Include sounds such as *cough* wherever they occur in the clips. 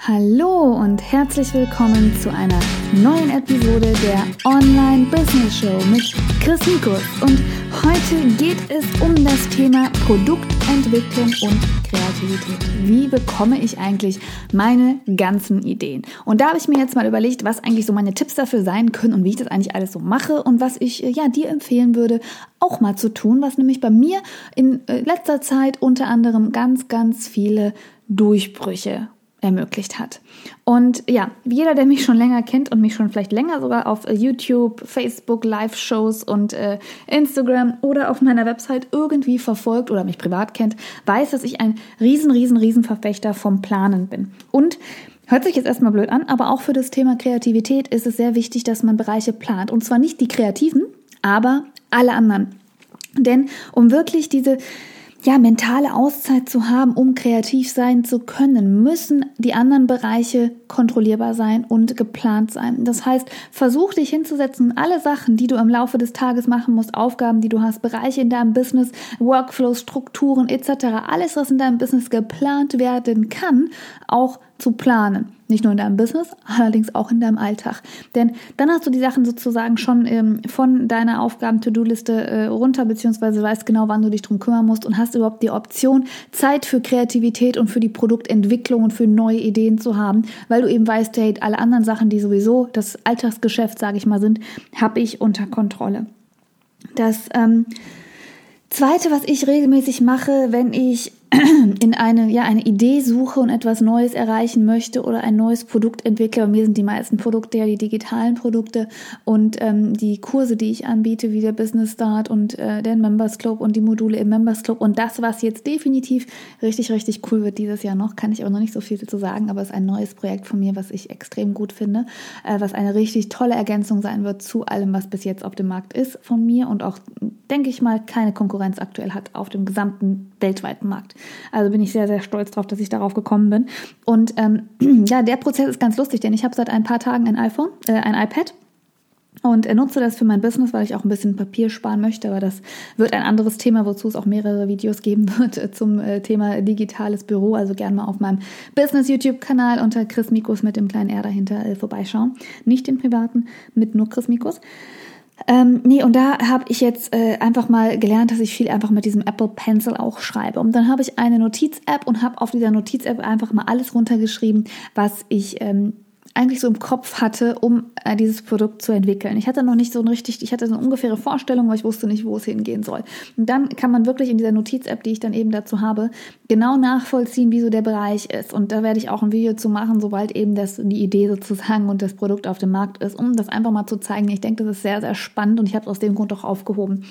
Hallo und herzlich willkommen zu einer neuen Episode der Online Business Show mit Chris Mikus. Und heute geht es um das Thema Produktentwicklung und Kreativität. Wie bekomme ich eigentlich meine ganzen Ideen? Und da habe ich mir jetzt mal überlegt, was eigentlich so meine Tipps dafür sein können und wie ich das eigentlich alles so mache und was ich äh, ja dir empfehlen würde, auch mal zu tun, was nämlich bei mir in äh, letzter Zeit unter anderem ganz, ganz viele Durchbrüche ermöglicht hat. Und ja, jeder, der mich schon länger kennt und mich schon vielleicht länger sogar auf YouTube, Facebook, Live-Shows und äh, Instagram oder auf meiner Website irgendwie verfolgt oder mich privat kennt, weiß, dass ich ein riesen, riesen, riesen Verfechter vom Planen bin. Und Hört sich jetzt erstmal blöd an, aber auch für das Thema Kreativität ist es sehr wichtig, dass man Bereiche plant. Und zwar nicht die Kreativen, aber alle anderen. Denn um wirklich diese ja, mentale Auszeit zu haben, um kreativ sein zu können, müssen die anderen Bereiche kontrollierbar sein und geplant sein. Das heißt, versuch dich hinzusetzen, alle Sachen, die du im Laufe des Tages machen musst, Aufgaben, die du hast, Bereiche in deinem Business, Workflows, Strukturen etc., alles, was in deinem Business geplant werden kann, auch zu planen. Nicht nur in deinem Business, allerdings auch in deinem Alltag. Denn dann hast du die Sachen sozusagen schon ähm, von deiner Aufgaben-To-Do-Liste äh, runter, beziehungsweise weißt genau, wann du dich drum kümmern musst und hast überhaupt die Option, Zeit für Kreativität und für die Produktentwicklung und für neue Ideen zu haben, weil du eben weißt, hey, alle anderen Sachen, die sowieso das Alltagsgeschäft, sage ich mal, sind, habe ich unter Kontrolle. Das ähm, Zweite, was ich regelmäßig mache, wenn ich *clears throat* in eine, ja, eine Idee suche und etwas Neues erreichen möchte oder ein neues Produkt entwickle. Bei mir sind die meisten Produkte ja die digitalen Produkte und ähm, die Kurse, die ich anbiete, wie der Business Start und äh, der Members Club und die Module im Members Club. Und das, was jetzt definitiv richtig, richtig cool wird dieses Jahr noch, kann ich aber noch nicht so viel dazu sagen, aber es ist ein neues Projekt von mir, was ich extrem gut finde, äh, was eine richtig tolle Ergänzung sein wird zu allem, was bis jetzt auf dem Markt ist von mir und auch, denke ich mal, keine Konkurrenz aktuell hat auf dem gesamten weltweiten Markt. Also bin ich sehr, sehr stolz darauf, dass ich darauf gekommen bin. Und ähm, *clears throat* ja, der Prozess ist ganz lustig, denn ich habe seit ein paar Tagen ein iPhone, äh, ein iPad und nutze das für mein Business, weil ich auch ein bisschen Papier sparen möchte. Aber das wird ein anderes Thema, wozu es auch mehrere Videos geben *laughs* wird äh, zum äh, Thema digitales Büro. Also gerne mal auf meinem Business-YouTube-Kanal unter Chris Mikus mit dem kleinen R dahinter äh, vorbeischauen. Nicht den privaten, mit nur Chris Mikus. Ähm, nee, und da habe ich jetzt äh, einfach mal gelernt, dass ich viel einfach mit diesem Apple Pencil auch schreibe. Und dann habe ich eine Notiz-App und habe auf dieser Notiz-App einfach mal alles runtergeschrieben, was ich ähm, eigentlich so im Kopf hatte, um äh, dieses Produkt zu entwickeln. Ich hatte noch nicht so ein richtig, ich hatte so eine ungefähre Vorstellung, aber ich wusste nicht, wo es hingehen soll. Und dann kann man wirklich in dieser Notiz-App, die ich dann eben dazu habe, genau nachvollziehen, wie so der Bereich ist. Und da werde ich auch ein Video zu machen, sobald eben das, die Idee sozusagen und das Produkt auf dem Markt ist, um das einfach mal zu zeigen. Ich denke, das ist sehr, sehr spannend und ich habe es aus dem Grund auch aufgehoben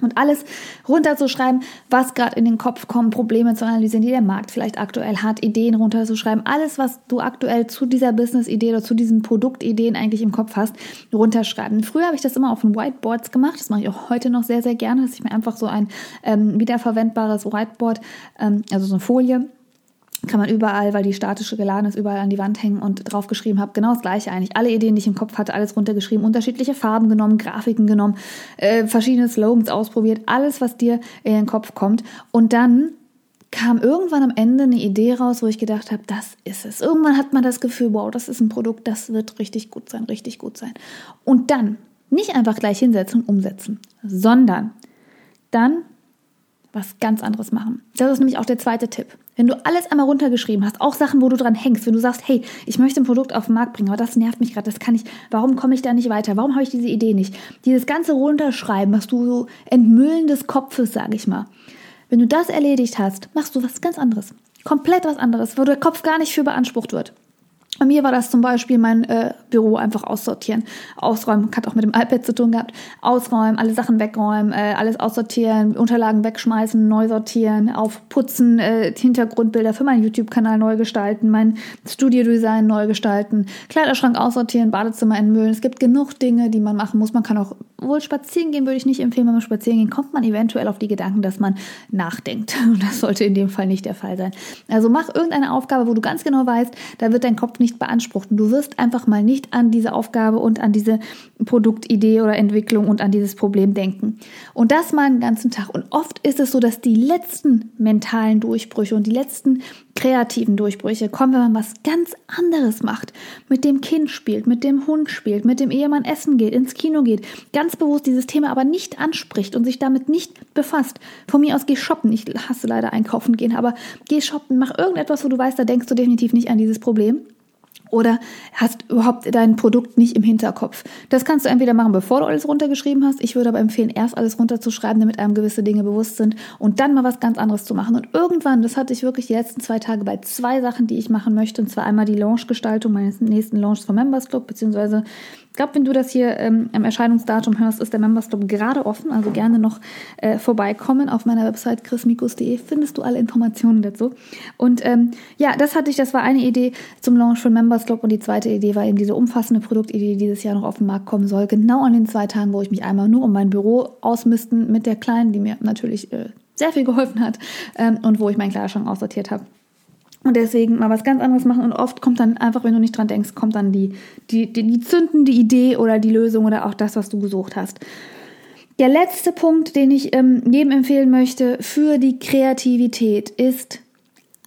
und alles runterzuschreiben, was gerade in den Kopf kommt, Probleme zu analysieren, die der Markt vielleicht aktuell hat, Ideen runterzuschreiben, alles, was du aktuell zu dieser Business-Idee oder zu diesen Produktideen eigentlich im Kopf hast, runterschreiben. Früher habe ich das immer auf den Whiteboards gemacht, das mache ich auch heute noch sehr, sehr gerne, dass ich mir einfach so ein ähm, wiederverwendbares Whiteboard, ähm, also so eine Folie, kann man überall, weil die statische geladen ist, überall an die Wand hängen und draufgeschrieben habe. Genau das gleiche eigentlich. Alle Ideen, die ich im Kopf hatte, alles runtergeschrieben, unterschiedliche Farben genommen, Grafiken genommen, äh, verschiedene Slogans ausprobiert, alles, was dir in den Kopf kommt. Und dann kam irgendwann am Ende eine Idee raus, wo ich gedacht habe, das ist es. Irgendwann hat man das Gefühl, wow, das ist ein Produkt, das wird richtig gut sein, richtig gut sein. Und dann nicht einfach gleich hinsetzen und umsetzen, sondern dann was ganz anderes machen. Das ist nämlich auch der zweite Tipp. Wenn du alles einmal runtergeschrieben hast, auch Sachen, wo du dran hängst, wenn du sagst, hey, ich möchte ein Produkt auf den Markt bringen, aber das nervt mich gerade, das kann ich, warum komme ich da nicht weiter? Warum habe ich diese Idee nicht? Dieses ganze Runterschreiben, was du so entmüllen des Kopfes, sage ich mal. Wenn du das erledigt hast, machst du was ganz anderes. Komplett was anderes, wo der Kopf gar nicht für beansprucht wird. Bei mir war das zum Beispiel mein äh, Büro einfach aussortieren, ausräumen, hat auch mit dem iPad zu tun gehabt, ausräumen, alle Sachen wegräumen, äh, alles aussortieren, Unterlagen wegschmeißen, neu sortieren, aufputzen, äh, Hintergrundbilder für meinen YouTube-Kanal neu gestalten, mein Studio-Design neu gestalten, Kleiderschrank aussortieren, Badezimmer entmüllen. Es gibt genug Dinge, die man machen muss. Man kann auch wohl spazieren gehen, würde ich nicht empfehlen. Wenn man spazieren gehen, kommt man eventuell auf die Gedanken, dass man nachdenkt. *laughs* Und das sollte in dem Fall nicht der Fall sein. Also mach irgendeine Aufgabe, wo du ganz genau weißt, da wird dein Kopf nicht beansprucht. Und du wirst einfach mal nicht an diese Aufgabe und an diese Produktidee oder Entwicklung und an dieses Problem denken. Und das mal den ganzen Tag. Und oft ist es so, dass die letzten mentalen Durchbrüche und die letzten kreativen Durchbrüche kommen, wenn man was ganz anderes macht. Mit dem Kind spielt, mit dem Hund spielt, mit dem Ehemann essen geht, ins Kino geht. Ganz bewusst dieses Thema aber nicht anspricht und sich damit nicht befasst. Von mir aus geh shoppen. Ich hasse leider einkaufen gehen, aber geh shoppen, mach irgendetwas, wo du weißt, da denkst du definitiv nicht an dieses Problem oder hast überhaupt dein Produkt nicht im Hinterkopf. Das kannst du entweder machen, bevor du alles runtergeschrieben hast. Ich würde aber empfehlen, erst alles runterzuschreiben, damit einem gewisse Dinge bewusst sind und dann mal was ganz anderes zu machen. Und irgendwann, das hatte ich wirklich die letzten zwei Tage bei zwei Sachen, die ich machen möchte. Und zwar einmal die Launch-Gestaltung meines nächsten Launches vom Members Club, beziehungsweise glaube, wenn du das hier ähm, im Erscheinungsdatum hörst, ist der Members Club gerade offen. Also gerne noch äh, vorbeikommen. Auf meiner Website chrismikus.de findest du alle Informationen dazu. Und ähm, ja, das hatte ich, das war eine Idee zum Launch von Members Club. Und die zweite Idee war eben diese umfassende Produktidee, die dieses Jahr noch auf den Markt kommen soll. Genau an den zwei Tagen, wo ich mich einmal nur um mein Büro ausmisten mit der Kleinen, die mir natürlich äh, sehr viel geholfen hat ähm, und wo ich meinen Kleiderschrank aussortiert habe. Und deswegen mal was ganz anderes machen. Und oft kommt dann einfach, wenn du nicht dran denkst, kommt dann die, die, die, die zündende Idee oder die Lösung oder auch das, was du gesucht hast. Der letzte Punkt, den ich ähm, jedem empfehlen möchte für die Kreativität, ist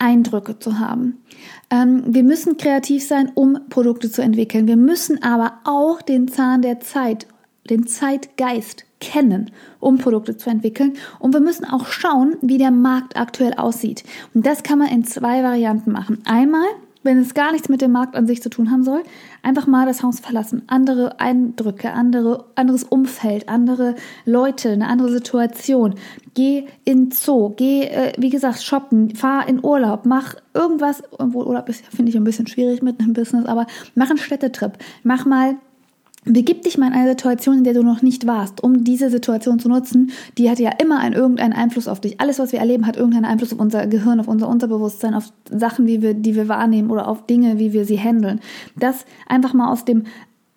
Eindrücke zu haben. Ähm, wir müssen kreativ sein, um Produkte zu entwickeln. Wir müssen aber auch den Zahn der Zeit, den Zeitgeist kennen, um Produkte zu entwickeln. Und wir müssen auch schauen, wie der Markt aktuell aussieht. Und das kann man in zwei Varianten machen. Einmal, wenn es gar nichts mit dem Markt an sich zu tun haben soll, einfach mal das Haus verlassen. Andere Eindrücke, andere, anderes Umfeld, andere Leute, eine andere Situation. Geh in Zoo, geh, äh, wie gesagt, shoppen, fahr in Urlaub, mach irgendwas, obwohl Urlaub ist, finde ich, ein bisschen schwierig mit einem Business, aber mach einen Städtetrip. Mach mal Begib dich mal in eine Situation, in der du noch nicht warst, um diese Situation zu nutzen. Die hat ja immer einen, irgendeinen Einfluss auf dich. Alles, was wir erleben, hat irgendeinen Einfluss auf unser Gehirn, auf unser Unterbewusstsein, auf Sachen, wie wir, die wir wahrnehmen oder auf Dinge, wie wir sie handeln. Das einfach mal aus dem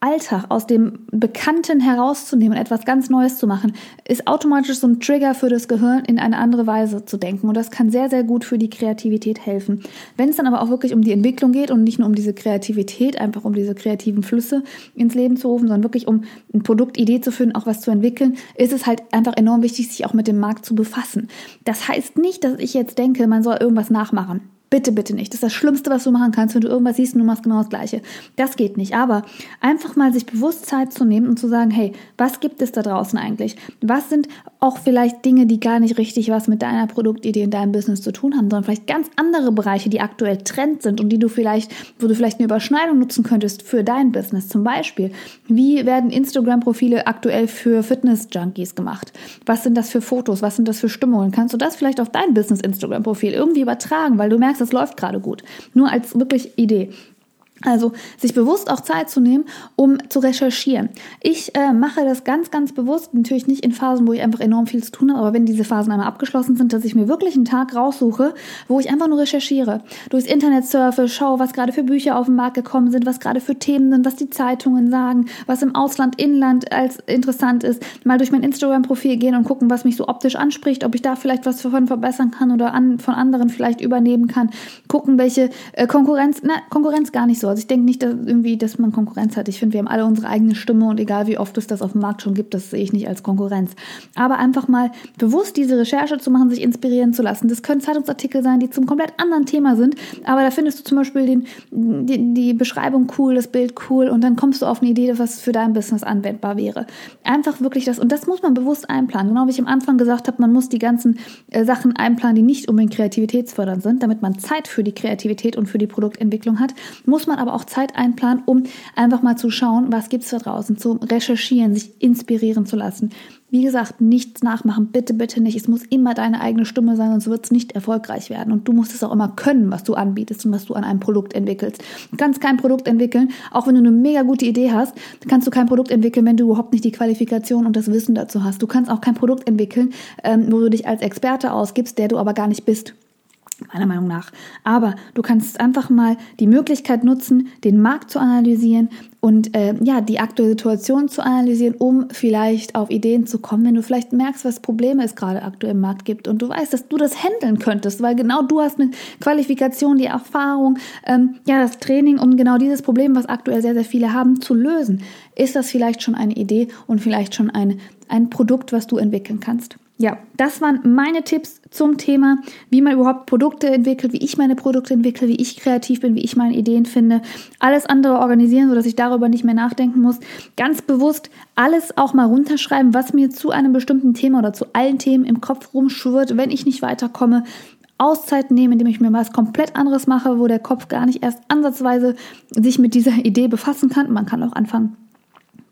Alltag, aus dem Bekannten herauszunehmen und etwas ganz Neues zu machen, ist automatisch so ein Trigger für das Gehirn, in eine andere Weise zu denken. Und das kann sehr, sehr gut für die Kreativität helfen. Wenn es dann aber auch wirklich um die Entwicklung geht und nicht nur um diese Kreativität, einfach um diese kreativen Flüsse ins Leben zu rufen, sondern wirklich um eine Produktidee zu finden, auch was zu entwickeln, ist es halt einfach enorm wichtig, sich auch mit dem Markt zu befassen. Das heißt nicht, dass ich jetzt denke, man soll irgendwas nachmachen. Bitte, bitte nicht. Das ist das Schlimmste, was du machen kannst, wenn du irgendwas siehst und du machst genau das Gleiche. Das geht nicht. Aber einfach mal sich bewusst Zeit zu nehmen und zu sagen, hey, was gibt es da draußen eigentlich? Was sind auch vielleicht Dinge, die gar nicht richtig was mit deiner Produktidee in deinem Business zu tun haben, sondern vielleicht ganz andere Bereiche, die aktuell Trend sind und die du vielleicht, wo du vielleicht eine Überschneidung nutzen könntest für dein Business. Zum Beispiel, wie werden Instagram-Profile aktuell für Fitness-Junkies gemacht? Was sind das für Fotos? Was sind das für Stimmungen? Kannst du das vielleicht auf dein Business-Instagram-Profil irgendwie übertragen, weil du merkst, das läuft gerade gut. Nur als wirklich Idee. Also sich bewusst auch Zeit zu nehmen, um zu recherchieren. Ich äh, mache das ganz, ganz bewusst, natürlich nicht in Phasen, wo ich einfach enorm viel zu tun habe, aber wenn diese Phasen einmal abgeschlossen sind, dass ich mir wirklich einen Tag raussuche, wo ich einfach nur recherchiere, durchs Internet surfe, schaue, was gerade für Bücher auf den Markt gekommen sind, was gerade für Themen sind, was die Zeitungen sagen, was im Ausland, Inland als interessant ist, mal durch mein Instagram-Profil gehen und gucken, was mich so optisch anspricht, ob ich da vielleicht was davon verbessern kann oder an, von anderen vielleicht übernehmen kann, gucken, welche äh, Konkurrenz, na, Konkurrenz gar nicht so also ich denke nicht, dass irgendwie, dass man Konkurrenz hat. Ich finde, wir haben alle unsere eigene Stimme und egal wie oft es das auf dem Markt schon gibt, das sehe ich nicht als Konkurrenz. Aber einfach mal bewusst diese Recherche zu machen, sich inspirieren zu lassen. Das können Zeitungsartikel sein, die zum komplett anderen Thema sind, aber da findest du zum Beispiel den, die, die Beschreibung cool, das Bild cool und dann kommst du auf eine Idee, was für dein Business anwendbar wäre. Einfach wirklich das, und das muss man bewusst einplanen. Genau wie ich am Anfang gesagt habe, man muss die ganzen äh, Sachen einplanen, die nicht unbedingt kreativitätsfördernd sind, damit man Zeit für die Kreativität und für die Produktentwicklung hat, muss man aber auch Zeit einplanen, um einfach mal zu schauen, was gibt es da draußen, zu recherchieren, sich inspirieren zu lassen. Wie gesagt, nichts nachmachen, bitte, bitte nicht. Es muss immer deine eigene Stimme sein, sonst wird es nicht erfolgreich werden. Und du musst es auch immer können, was du anbietest und was du an einem Produkt entwickelst. Du kannst kein Produkt entwickeln, auch wenn du eine mega gute Idee hast, kannst du kein Produkt entwickeln, wenn du überhaupt nicht die Qualifikation und das Wissen dazu hast. Du kannst auch kein Produkt entwickeln, ähm, wo du dich als Experte ausgibst, der du aber gar nicht bist meiner Meinung nach. Aber du kannst einfach mal die Möglichkeit nutzen, den Markt zu analysieren und äh, ja, die aktuelle Situation zu analysieren, um vielleicht auf Ideen zu kommen, wenn du vielleicht merkst, was Probleme es gerade aktuell im Markt gibt und du weißt, dass du das handeln könntest, weil genau du hast eine Qualifikation, die Erfahrung, ähm, ja, das Training, um genau dieses Problem, was aktuell sehr, sehr viele haben, zu lösen. Ist das vielleicht schon eine Idee und vielleicht schon ein, ein Produkt, was du entwickeln kannst? Ja, das waren meine Tipps zum Thema, wie man überhaupt Produkte entwickelt, wie ich meine Produkte entwickle, wie ich kreativ bin, wie ich meine Ideen finde. Alles andere organisieren, sodass ich darüber nicht mehr nachdenken muss. Ganz bewusst alles auch mal runterschreiben, was mir zu einem bestimmten Thema oder zu allen Themen im Kopf rumschwirrt, wenn ich nicht weiterkomme. Auszeit nehmen, indem ich mir was komplett anderes mache, wo der Kopf gar nicht erst ansatzweise sich mit dieser Idee befassen kann. Man kann auch anfangen,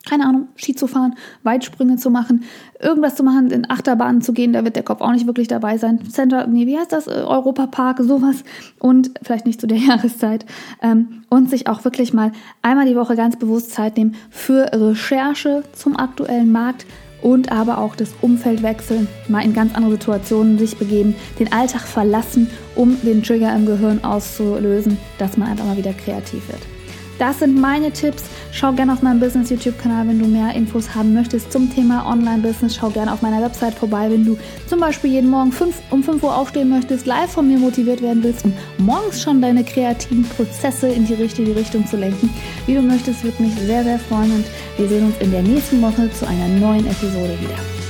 keine Ahnung, Ski zu fahren, Weitsprünge zu machen, irgendwas zu machen, in Achterbahnen zu gehen, da wird der Kopf auch nicht wirklich dabei sein. Center, nee, wie heißt das? Äh, Europapark, sowas. Und vielleicht nicht zu der *laughs* Jahreszeit. Ähm, und sich auch wirklich mal einmal die Woche ganz bewusst Zeit nehmen für Recherche zum aktuellen Markt und aber auch das Umfeld wechseln, mal in ganz andere Situationen sich begeben, den Alltag verlassen, um den Trigger im Gehirn auszulösen, dass man einfach mal wieder kreativ wird. Das sind meine Tipps. Schau gerne auf meinem Business YouTube-Kanal, wenn du mehr Infos haben möchtest zum Thema Online-Business. Schau gerne auf meiner Website vorbei, wenn du zum Beispiel jeden Morgen 5, um 5 Uhr aufstehen möchtest, live von mir motiviert werden willst, um morgens schon deine kreativen Prozesse in die richtige Richtung zu lenken. Wie du möchtest, würde mich sehr, sehr freuen und wir sehen uns in der nächsten Woche zu einer neuen Episode wieder.